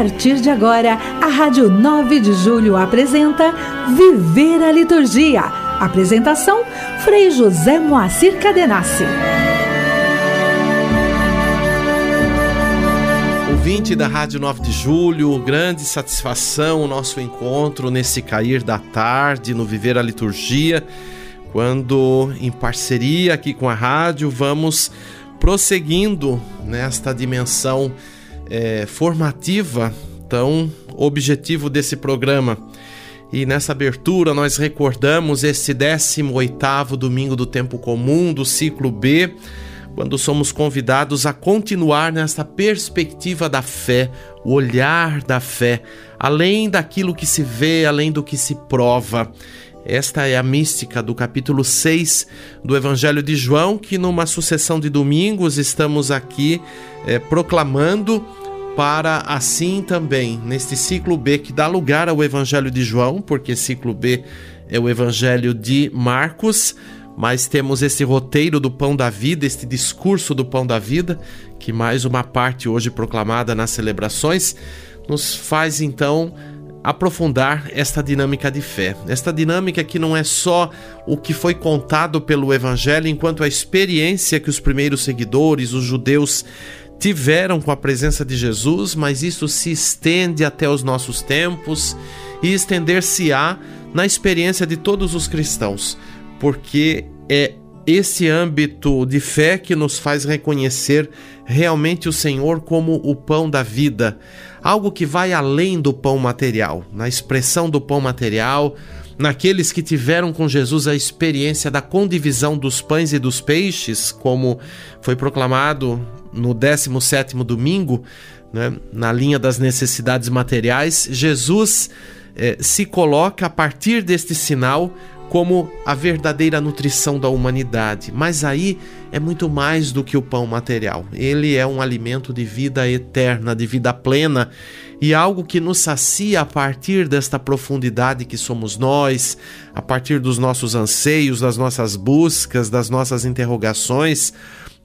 partir de agora, a Rádio 9 de Julho apresenta Viver a Liturgia. Apresentação: Frei José Moacir Cadenassi. Ouvinte da Rádio 9 de Julho, grande satisfação o nosso encontro nesse cair da tarde, no Viver a Liturgia, quando, em parceria aqui com a rádio, vamos prosseguindo nesta dimensão é, formativa tão objetivo desse programa. E nessa abertura nós recordamos esse 18º domingo do tempo comum do ciclo B, quando somos convidados a continuar nesta perspectiva da fé, o olhar da fé, além daquilo que se vê, além do que se prova. Esta é a mística do capítulo 6 do Evangelho de João, que numa sucessão de domingos estamos aqui é, proclamando para assim também, neste ciclo B que dá lugar ao Evangelho de João, porque ciclo B é o Evangelho de Marcos, mas temos esse roteiro do pão da vida, este discurso do pão da vida, que mais uma parte hoje proclamada nas celebrações, nos faz então aprofundar esta dinâmica de fé. Esta dinâmica que não é só o que foi contado pelo Evangelho, enquanto a experiência que os primeiros seguidores, os judeus, tiveram com a presença de Jesus, mas isso se estende até os nossos tempos e estender-se-á na experiência de todos os cristãos, porque é esse âmbito de fé que nos faz reconhecer realmente o Senhor como o pão da vida, algo que vai além do pão material, na expressão do pão material, naqueles que tiveram com Jesus a experiência da condivisão dos pães e dos peixes, como foi proclamado no 17 domingo, né, na linha das necessidades materiais, Jesus eh, se coloca a partir deste sinal como a verdadeira nutrição da humanidade. Mas aí é muito mais do que o pão material. Ele é um alimento de vida eterna, de vida plena e algo que nos sacia a partir desta profundidade que somos nós, a partir dos nossos anseios, das nossas buscas, das nossas interrogações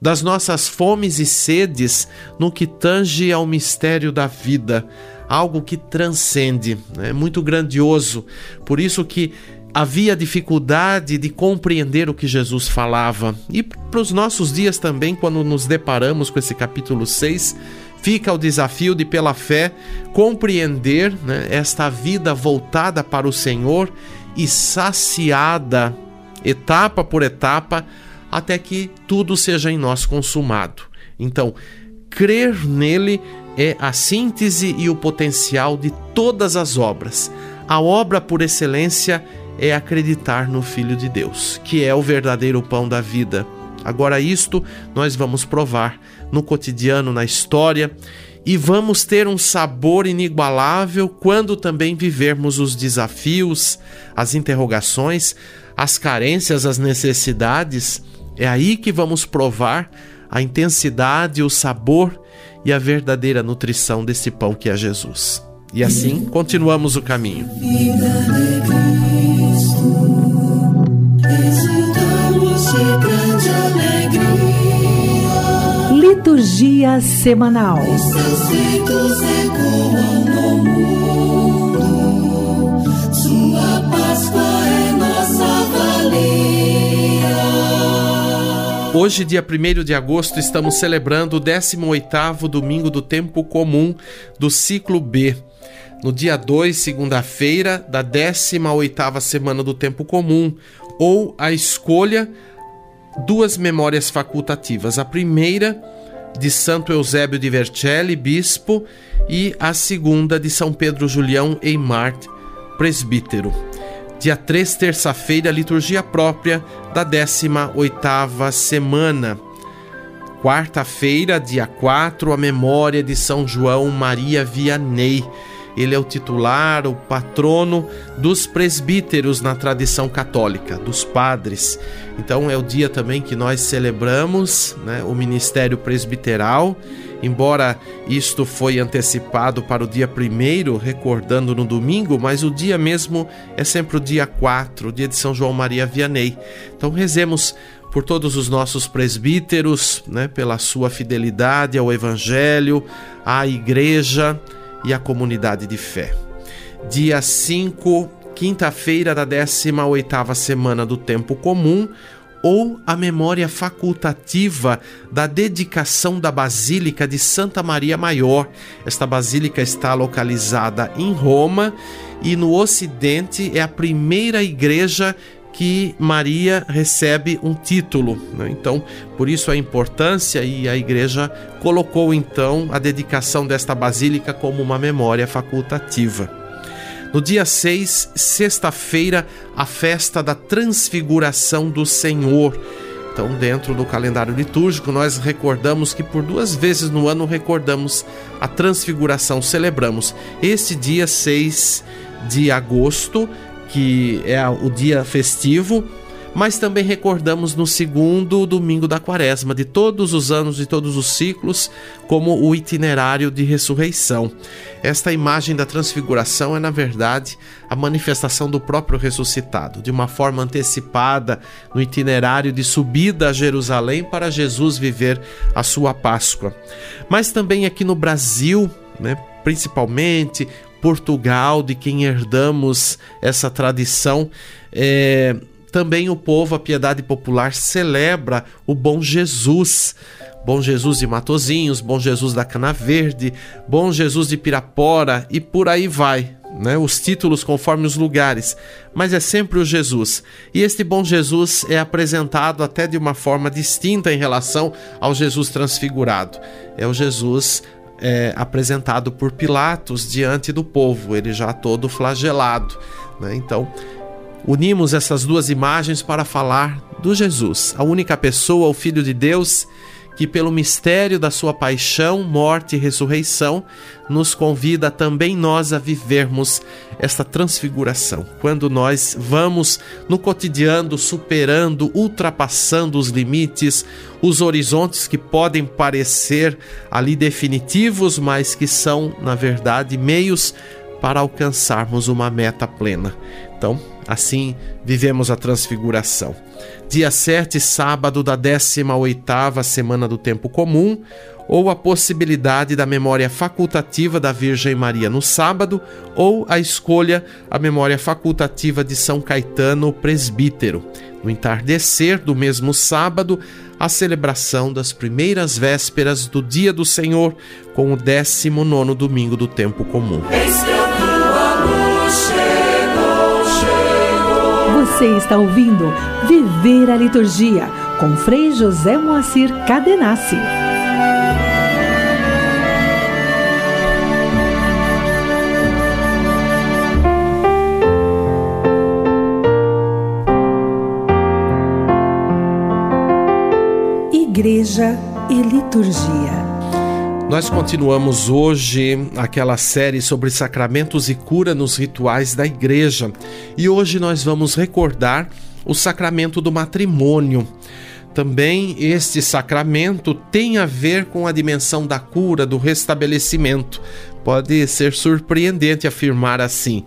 das nossas fomes e sedes no que tange ao mistério da vida, algo que transcende, é muito grandioso. Por isso que havia dificuldade de compreender o que Jesus falava. E para os nossos dias também, quando nos deparamos com esse capítulo 6, fica o desafio de, pela fé, compreender né, esta vida voltada para o Senhor e saciada, etapa por etapa, até que tudo seja em nós consumado. Então, crer nele é a síntese e o potencial de todas as obras. A obra por excelência é acreditar no Filho de Deus, que é o verdadeiro pão da vida. Agora, isto nós vamos provar no cotidiano, na história, e vamos ter um sabor inigualável quando também vivermos os desafios, as interrogações, as carências, as necessidades é aí que vamos provar a intensidade, o sabor e a verdadeira nutrição desse pão que é Jesus. E assim continuamos o caminho. Liturgia semanal. Hoje, dia 1 de agosto, estamos celebrando o 18º domingo do tempo comum do ciclo B. No dia 2, segunda-feira, da 18ª semana do tempo comum, ou a escolha duas memórias facultativas. A primeira de Santo Eusébio de Vercelli, bispo, e a segunda de São Pedro Julião Eimart, presbítero. Dia 3, terça-feira, liturgia própria da 18ª semana. Quarta-feira, dia 4, a memória de São João Maria Vianney. Ele é o titular, o patrono dos presbíteros na tradição católica, dos padres. Então é o dia também que nós celebramos né, o ministério presbiteral Embora isto foi antecipado para o dia primeiro, recordando no domingo, mas o dia mesmo é sempre o dia 4, o dia de São João Maria Vianney. Então rezemos por todos os nossos presbíteros, né, pela sua fidelidade ao Evangelho, à Igreja e a comunidade de fé. Dia 5, quinta-feira da 18ª semana do tempo comum, ou a memória facultativa da dedicação da Basílica de Santa Maria Maior. Esta basílica está localizada em Roma e no Ocidente é a primeira igreja que Maria recebe um título. Né? Então, por isso a importância e a igreja colocou então a dedicação desta basílica como uma memória facultativa. No dia 6, sexta-feira, a festa da Transfiguração do Senhor. Então, dentro do calendário litúrgico, nós recordamos que por duas vezes no ano recordamos a Transfiguração, celebramos este dia 6 de agosto, que é o dia festivo, mas também recordamos no segundo domingo da quaresma, de todos os anos, de todos os ciclos, como o itinerário de ressurreição. Esta imagem da transfiguração é, na verdade, a manifestação do próprio ressuscitado, de uma forma antecipada no itinerário de subida a Jerusalém para Jesus viver a sua Páscoa. Mas também aqui no Brasil, né, principalmente Portugal, de quem herdamos essa tradição, é, também o povo, a piedade popular, celebra o bom Jesus. Bom Jesus de Matozinhos, Bom Jesus da Cana Verde, Bom Jesus de Pirapora e por aí vai. Né, os títulos conforme os lugares, mas é sempre o Jesus. E este bom Jesus é apresentado até de uma forma distinta em relação ao Jesus transfigurado. É o Jesus é, apresentado por Pilatos diante do povo, ele já todo flagelado. Né? Então, Unimos essas duas imagens para falar do Jesus, a única pessoa, o Filho de Deus, que, pelo mistério da sua paixão, morte e ressurreição, nos convida também nós a vivermos esta transfiguração. Quando nós vamos no cotidiano superando, ultrapassando os limites, os horizontes que podem parecer ali definitivos, mas que são, na verdade, meios para alcançarmos uma meta plena. Então, assim vivemos a transfiguração. Dia 7, sábado da 18ª semana do tempo comum, ou a possibilidade da memória facultativa da Virgem Maria no sábado, ou a escolha a memória facultativa de São Caetano, presbítero. No entardecer do mesmo sábado, a celebração das primeiras vésperas do Dia do Senhor, com o 19 domingo do tempo comum. Você está ouvindo Viver a Liturgia com Frei José Moacir Cadenassi. Igreja e Liturgia. Nós continuamos hoje aquela série sobre sacramentos e cura nos rituais da igreja e hoje nós vamos recordar o sacramento do matrimônio. Também este sacramento tem a ver com a dimensão da cura, do restabelecimento. Pode ser surpreendente afirmar assim,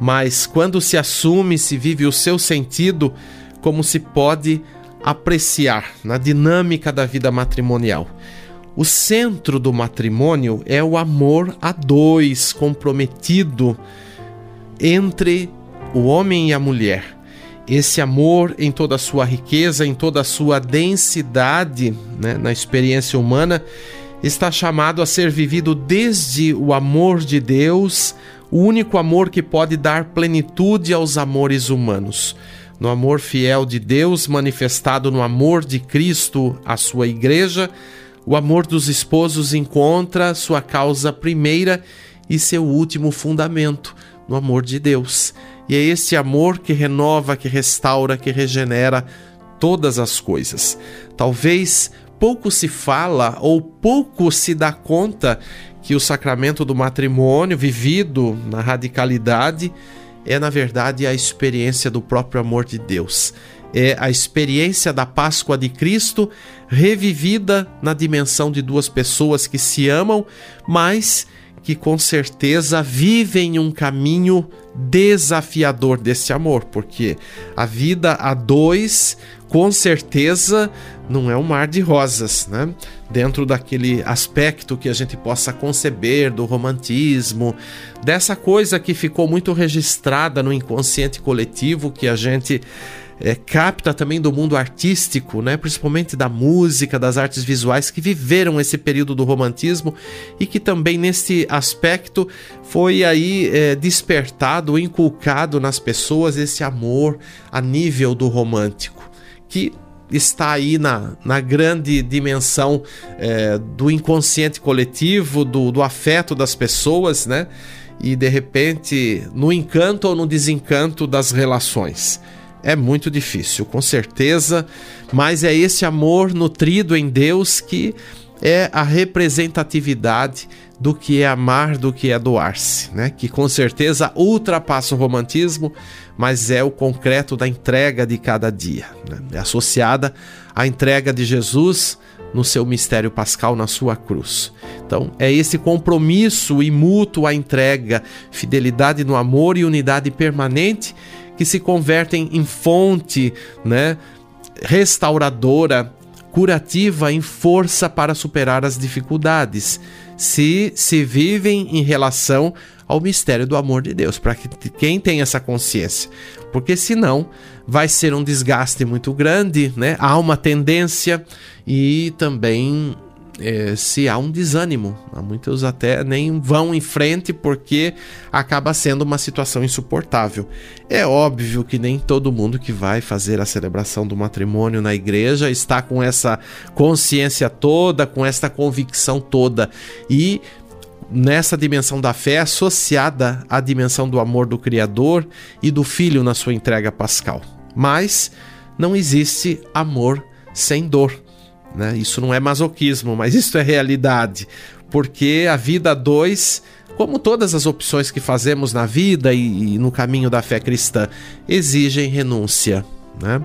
mas quando se assume, se vive o seu sentido, como se pode apreciar na dinâmica da vida matrimonial. O centro do matrimônio é o amor a dois, comprometido entre o homem e a mulher. Esse amor, em toda a sua riqueza, em toda a sua densidade né, na experiência humana, está chamado a ser vivido desde o amor de Deus, o único amor que pode dar plenitude aos amores humanos. No amor fiel de Deus, manifestado no amor de Cristo à sua igreja, o amor dos esposos encontra sua causa primeira e seu último fundamento no amor de Deus. E é esse amor que renova, que restaura, que regenera todas as coisas. Talvez pouco se fala ou pouco se dá conta que o sacramento do matrimônio, vivido na radicalidade, é na verdade a experiência do próprio amor de Deus é a experiência da Páscoa de Cristo revivida na dimensão de duas pessoas que se amam, mas que com certeza vivem um caminho desafiador desse amor, porque a vida a dois, com certeza, não é um mar de rosas, né? Dentro daquele aspecto que a gente possa conceber do romantismo, dessa coisa que ficou muito registrada no inconsciente coletivo que a gente é, capta também do mundo artístico, né? principalmente da música, das artes visuais, que viveram esse período do romantismo e que também nesse aspecto foi aí é, despertado, inculcado nas pessoas esse amor a nível do romântico, que está aí na, na grande dimensão é, do inconsciente coletivo, do, do afeto das pessoas, né? E de repente no encanto ou no desencanto das relações é muito difícil, com certeza, mas é esse amor nutrido em Deus que é a representatividade do que é amar, do que é doar-se, né? Que com certeza ultrapassa o romantismo, mas é o concreto da entrega de cada dia, né? é associada à entrega de Jesus no seu mistério pascal na sua cruz. Então, é esse compromisso e mútuo à entrega, fidelidade no amor e unidade permanente que se convertem em fonte, né, restauradora, curativa, em força para superar as dificuldades, se se vivem em relação ao mistério do amor de Deus, para que quem tem essa consciência, porque senão vai ser um desgaste muito grande, né? Há uma tendência e também é, se há um desânimo. Muitos até nem vão em frente porque acaba sendo uma situação insuportável. É óbvio que nem todo mundo que vai fazer a celebração do matrimônio na igreja está com essa consciência toda, com essa convicção toda. E nessa dimensão da fé associada à dimensão do amor do Criador e do Filho na sua entrega pascal. Mas não existe amor sem dor. Né? Isso não é masoquismo, mas isso é realidade. Porque a vida dois, como todas as opções que fazemos na vida e, e no caminho da fé cristã, exigem renúncia. Né?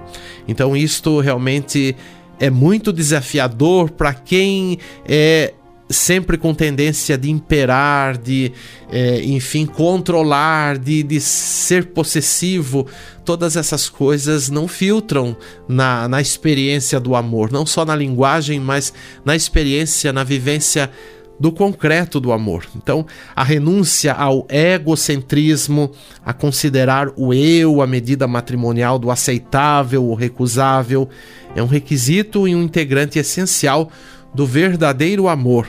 Então, isto realmente é muito desafiador para quem é sempre com tendência de imperar, de, é, enfim, controlar, de, de ser possessivo, todas essas coisas não filtram na, na experiência do amor, não só na linguagem, mas na experiência, na vivência do concreto do amor. Então, a renúncia ao egocentrismo, a considerar o eu a medida matrimonial do aceitável ou recusável, é um requisito e um integrante essencial do verdadeiro amor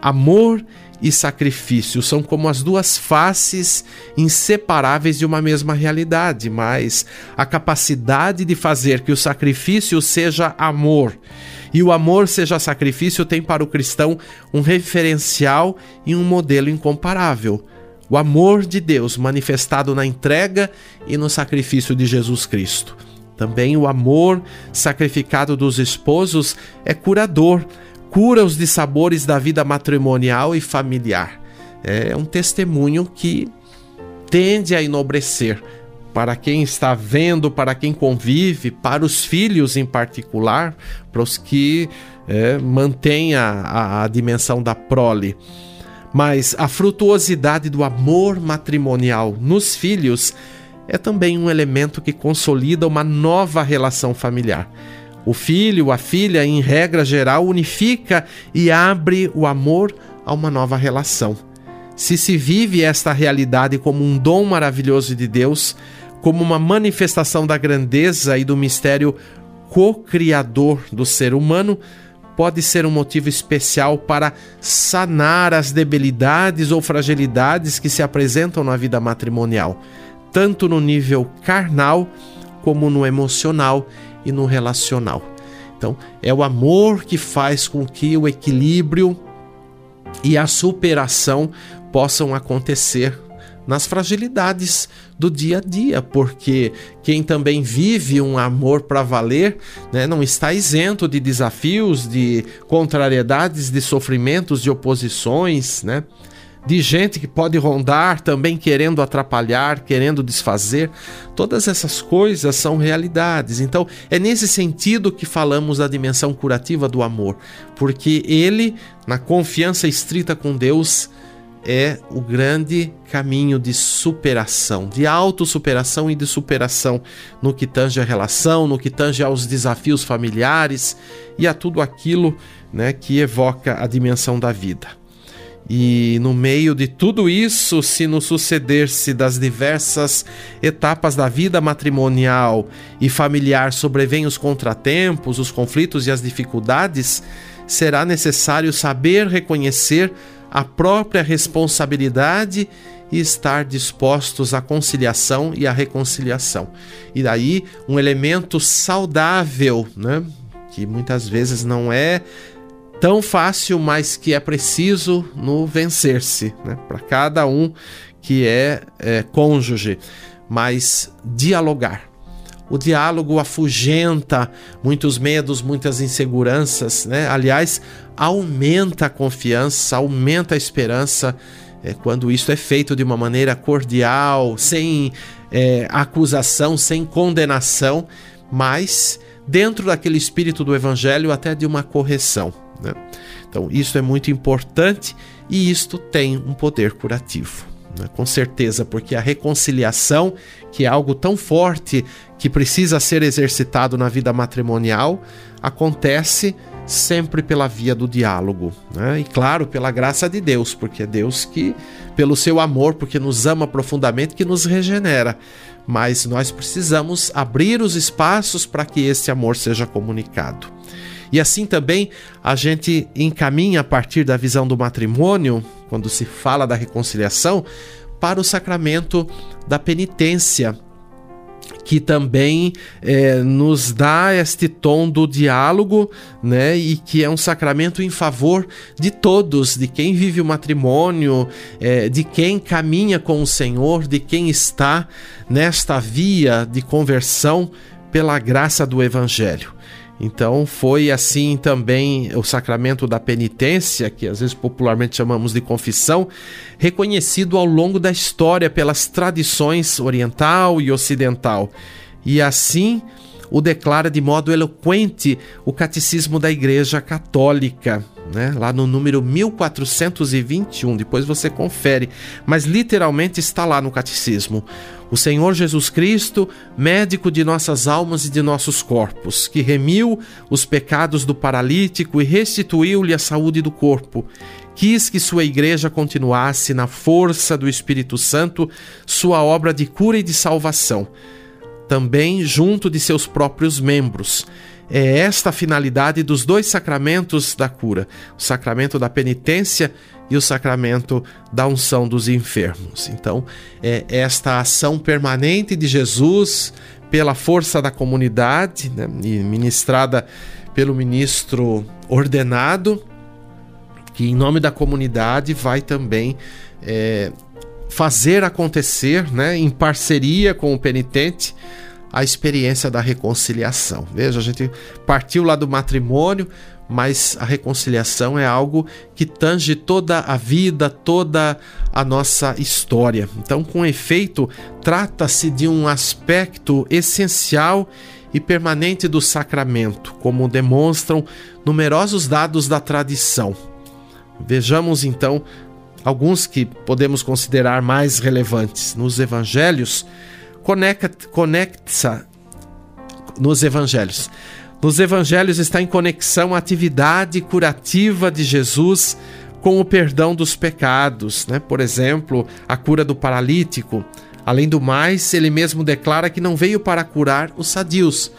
Amor e sacrifício são como as duas faces inseparáveis de uma mesma realidade, mas a capacidade de fazer que o sacrifício seja amor e o amor seja sacrifício tem para o cristão um referencial e um modelo incomparável. O amor de Deus manifestado na entrega e no sacrifício de Jesus Cristo. Também o amor sacrificado dos esposos é curador cura os dissabores da vida matrimonial e familiar. É um testemunho que tende a enobrecer para quem está vendo, para quem convive, para os filhos em particular, para os que é, mantêm a, a, a dimensão da prole. Mas a frutuosidade do amor matrimonial nos filhos é também um elemento que consolida uma nova relação familiar. O filho, a filha, em regra geral, unifica e abre o amor a uma nova relação. Se se vive esta realidade como um dom maravilhoso de Deus, como uma manifestação da grandeza e do mistério co-criador do ser humano, pode ser um motivo especial para sanar as debilidades ou fragilidades que se apresentam na vida matrimonial, tanto no nível carnal como no emocional e no relacional. Então, é o amor que faz com que o equilíbrio e a superação possam acontecer nas fragilidades do dia a dia, porque quem também vive um amor para valer né, não está isento de desafios, de contrariedades, de sofrimentos, de oposições, né? De gente que pode rondar também querendo atrapalhar, querendo desfazer. Todas essas coisas são realidades. Então, é nesse sentido que falamos da dimensão curativa do amor, porque ele, na confiança estrita com Deus, é o grande caminho de superação, de autossuperação e de superação no que tange a relação, no que tange aos desafios familiares e a tudo aquilo né, que evoca a dimensão da vida. E no meio de tudo isso, se no suceder-se das diversas etapas da vida matrimonial e familiar sobrevêm os contratempos, os conflitos e as dificuldades, será necessário saber reconhecer a própria responsabilidade e estar dispostos à conciliação e à reconciliação. E daí um elemento saudável, né, que muitas vezes não é tão fácil, mas que é preciso no vencer-se, né? para cada um que é, é cônjuge, mas dialogar. O diálogo afugenta muitos medos, muitas inseguranças, né? Aliás, aumenta a confiança, aumenta a esperança é, quando isso é feito de uma maneira cordial, sem é, acusação, sem condenação, mas dentro daquele espírito do evangelho, até de uma correção. Né? Então, isso é muito importante e isto tem um poder curativo. Né? Com certeza, porque a reconciliação, que é algo tão forte que precisa ser exercitado na vida matrimonial, acontece sempre pela via do diálogo, né? e claro, pela graça de Deus, porque é Deus que, pelo seu amor, porque nos ama profundamente, que nos regenera. Mas nós precisamos abrir os espaços para que esse amor seja comunicado. E assim também a gente encaminha a partir da visão do matrimônio, quando se fala da reconciliação, para o sacramento da penitência, que também é, nos dá este tom do diálogo, né? E que é um sacramento em favor de todos, de quem vive o matrimônio, é, de quem caminha com o Senhor, de quem está nesta via de conversão pela graça do Evangelho. Então foi assim também o sacramento da penitência, que às vezes popularmente chamamos de confissão, reconhecido ao longo da história pelas tradições oriental e ocidental. E assim o declara de modo eloquente o Catecismo da Igreja Católica, né? lá no número 1421. Depois você confere, mas literalmente está lá no Catecismo. O Senhor Jesus Cristo, médico de nossas almas e de nossos corpos, que remiu os pecados do paralítico e restituiu-lhe a saúde do corpo, quis que sua igreja continuasse na força do Espírito Santo sua obra de cura e de salvação, também junto de seus próprios membros é esta a finalidade dos dois sacramentos da cura: o sacramento da penitência e o sacramento da unção dos enfermos. Então, é esta ação permanente de Jesus pela força da comunidade, né, ministrada pelo ministro ordenado, que em nome da comunidade vai também é, fazer acontecer, né, em parceria com o penitente, a experiência da reconciliação. Veja, a gente partiu lá do matrimônio, mas a reconciliação é algo que tange toda a vida, toda a nossa história. Então, com efeito, trata-se de um aspecto essencial e permanente do sacramento, como demonstram numerosos dados da tradição. Vejamos então alguns que podemos considerar mais relevantes. Nos evangelhos, conecta, nos evangelhos. Nos evangelhos está em conexão a atividade curativa de Jesus com o perdão dos pecados, né? Por exemplo, a cura do paralítico. Além do mais, ele mesmo declara que não veio para curar os sadios,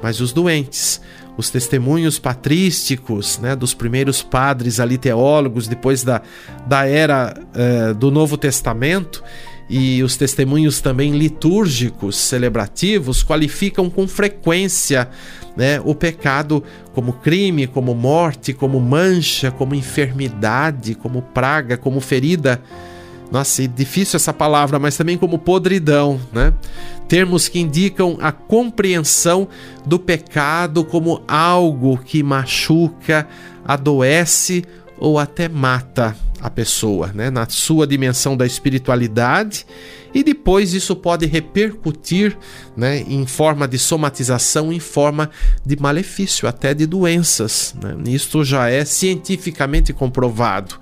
mas os doentes. Os testemunhos patrísticos né, dos primeiros padres ali teólogos, depois da, da era eh, do Novo Testamento, e os testemunhos também litúrgicos, celebrativos, qualificam com frequência né, o pecado como crime, como morte, como mancha, como enfermidade, como praga, como ferida. Nossa, é difícil essa palavra, mas também como podridão, né? Termos que indicam a compreensão do pecado como algo que machuca, adoece ou até mata a pessoa, né, na sua dimensão da espiritualidade, e depois isso pode repercutir né, em forma de somatização, em forma de malefício, até de doenças. Né? Isto já é cientificamente comprovado.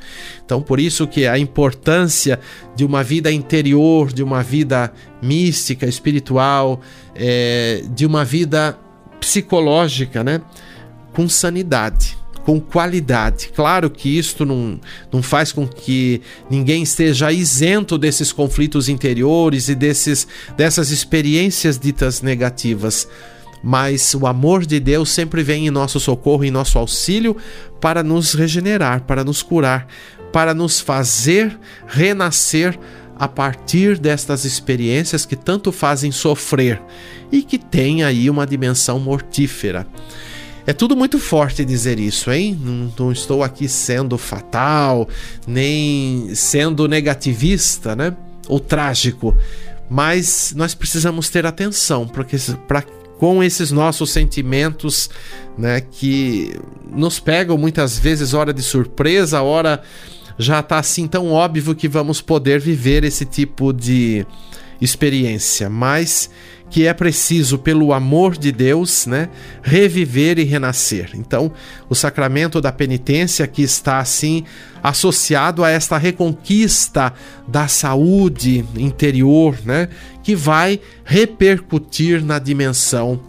Então, por isso que a importância de uma vida interior, de uma vida mística, espiritual, é, de uma vida psicológica, né, com sanidade com qualidade. Claro que isto não, não faz com que ninguém esteja isento desses conflitos interiores e desses, dessas experiências ditas negativas. Mas o amor de Deus sempre vem em nosso socorro, em nosso auxílio, para nos regenerar, para nos curar, para nos fazer renascer a partir destas experiências que tanto fazem sofrer e que têm aí uma dimensão mortífera. É tudo muito forte dizer isso, hein? Não, não, estou aqui sendo fatal, nem sendo negativista, né? Ou trágico. Mas nós precisamos ter atenção, porque para com esses nossos sentimentos, né, que nos pegam muitas vezes hora de surpresa, hora já está assim tão óbvio que vamos poder viver esse tipo de experiência, mas que é preciso, pelo amor de Deus, né, reviver e renascer. Então, o sacramento da penitência que está assim associado a esta reconquista da saúde interior, né, que vai repercutir na dimensão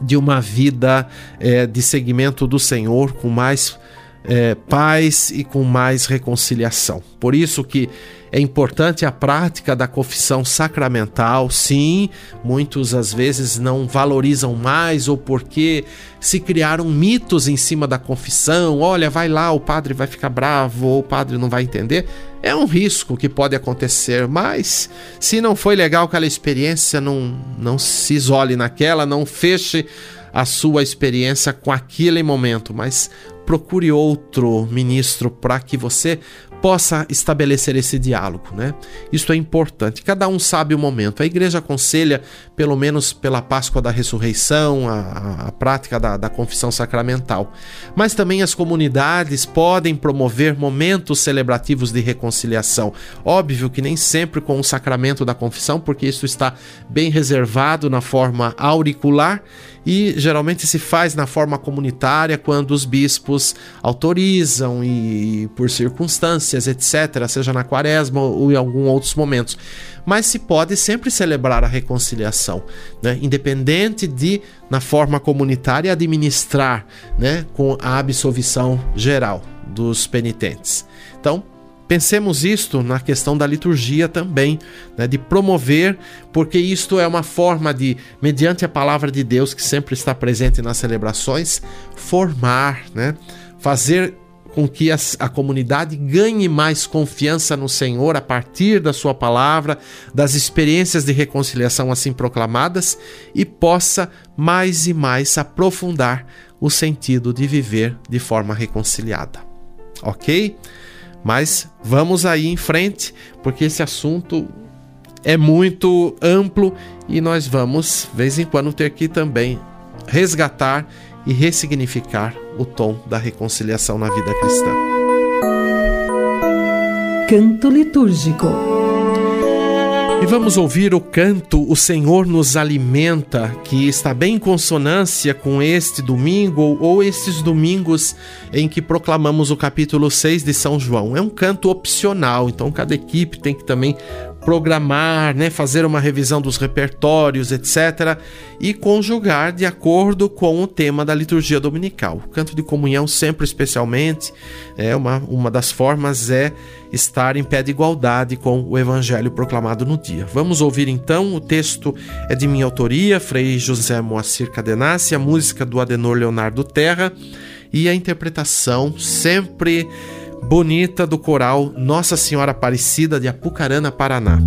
de uma vida é, de seguimento do Senhor com mais é, paz e com mais reconciliação. Por isso que é importante a prática da confissão sacramental, sim, muitos às vezes não valorizam mais ou porque se criaram mitos em cima da confissão. Olha, vai lá, o padre vai ficar bravo ou o padre não vai entender. É um risco que pode acontecer, mas se não foi legal aquela experiência, não, não se isole naquela, não feche a sua experiência com aquele momento, mas procure outro ministro para que você possa estabelecer esse diálogo, né? Isso é importante. Cada um sabe o momento. A igreja aconselha, pelo menos pela Páscoa da Ressurreição, a, a prática da, da confissão sacramental. Mas também as comunidades podem promover momentos celebrativos de reconciliação. Óbvio que nem sempre com o sacramento da confissão, porque isso está bem reservado na forma auricular e geralmente se faz na forma comunitária quando os bispos autorizam e por circunstâncias, etc., seja na quaresma ou em alguns outros momentos. Mas se pode sempre celebrar a reconciliação, né? independente de, na forma comunitária, administrar né? com a absolvição geral dos penitentes. Então, Pensemos isto na questão da liturgia também, né, de promover, porque isto é uma forma de, mediante a palavra de Deus que sempre está presente nas celebrações, formar, né, fazer com que a, a, comunidade ganhe mais confiança no Senhor a partir da Sua palavra, das experiências de reconciliação assim proclamadas e possa mais e mais aprofundar o sentido de viver de forma reconciliada. Ok? Mas vamos aí em frente, porque esse assunto é muito amplo e nós vamos, de vez em quando, ter que também resgatar e ressignificar o tom da reconciliação na vida cristã. Canto litúrgico. E vamos ouvir o canto O Senhor nos alimenta, que está bem em consonância com este domingo ou estes domingos em que proclamamos o capítulo 6 de São João. É um canto opcional, então cada equipe tem que também programar, né, fazer uma revisão dos repertórios, etc. e conjugar de acordo com o tema da liturgia dominical. O canto de comunhão, sempre especialmente, é uma, uma das formas é estar em pé de igualdade com o evangelho proclamado no dia. Vamos ouvir então, o texto é de minha autoria, Frei José Moacir Cadenassi, a música do Adenor Leonardo Terra e a interpretação sempre bonita do coral Nossa Senhora Aparecida de Apucarana, Paraná.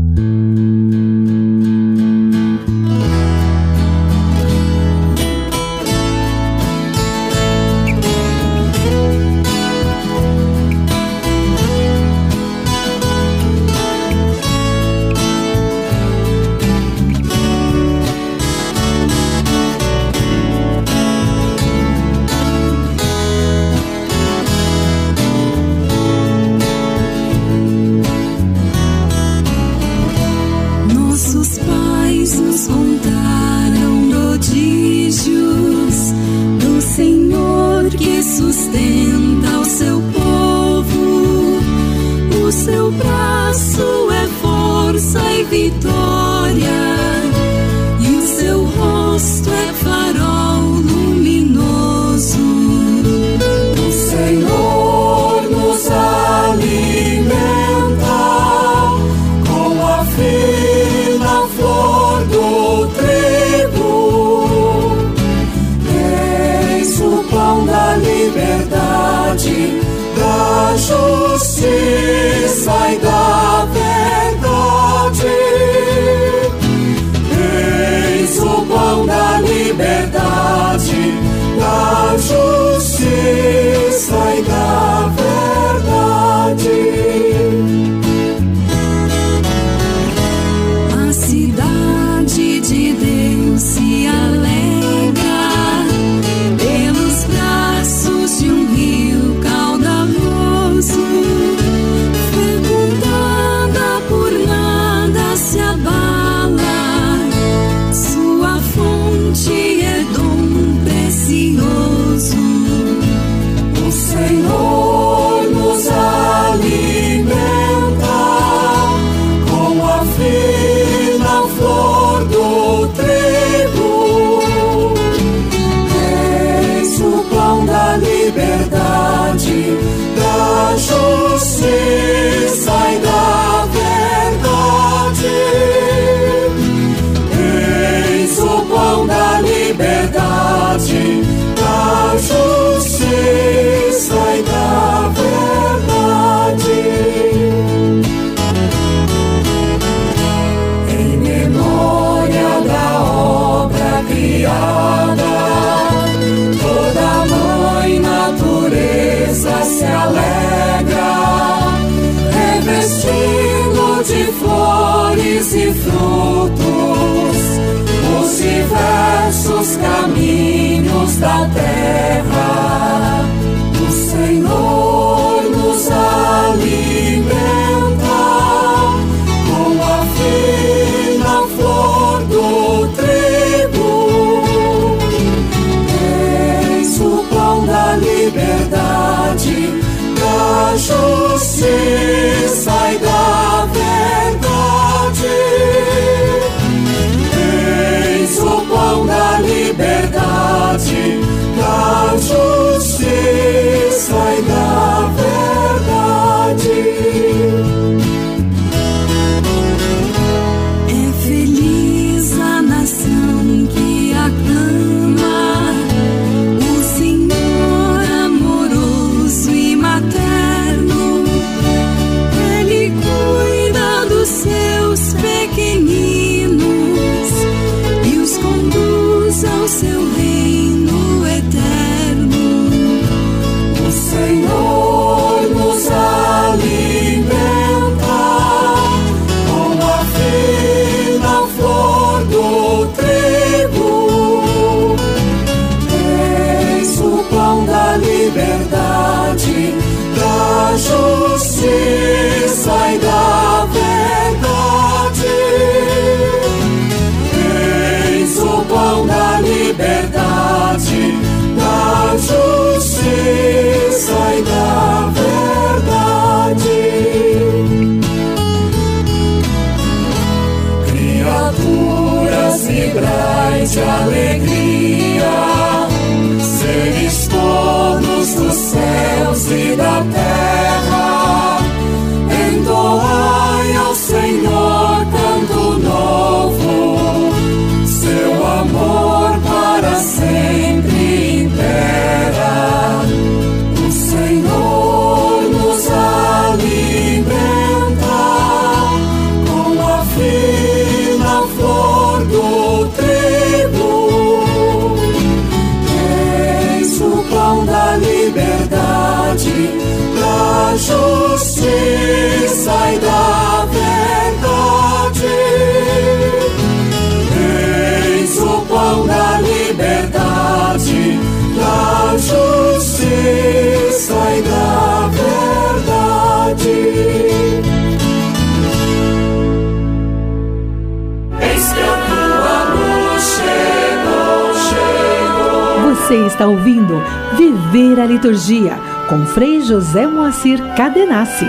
Viver a Liturgia com Frei José Moacir Cadenassi.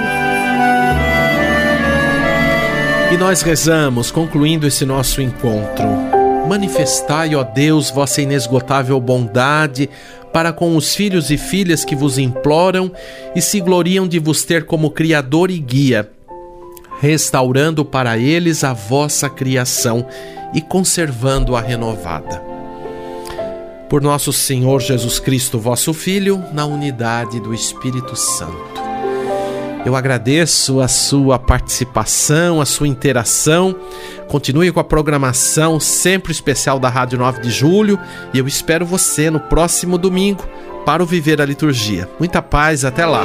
E nós rezamos, concluindo esse nosso encontro. Manifestai, ó Deus, vossa inesgotável bondade para com os filhos e filhas que vos imploram e se gloriam de vos ter como Criador e guia, restaurando para eles a vossa criação e conservando-a renovada. Por nosso Senhor Jesus Cristo, vosso Filho, na unidade do Espírito Santo. Eu agradeço a sua participação, a sua interação. Continue com a programação sempre especial da Rádio 9 de Julho e eu espero você no próximo domingo para o Viver a Liturgia. Muita paz, até lá.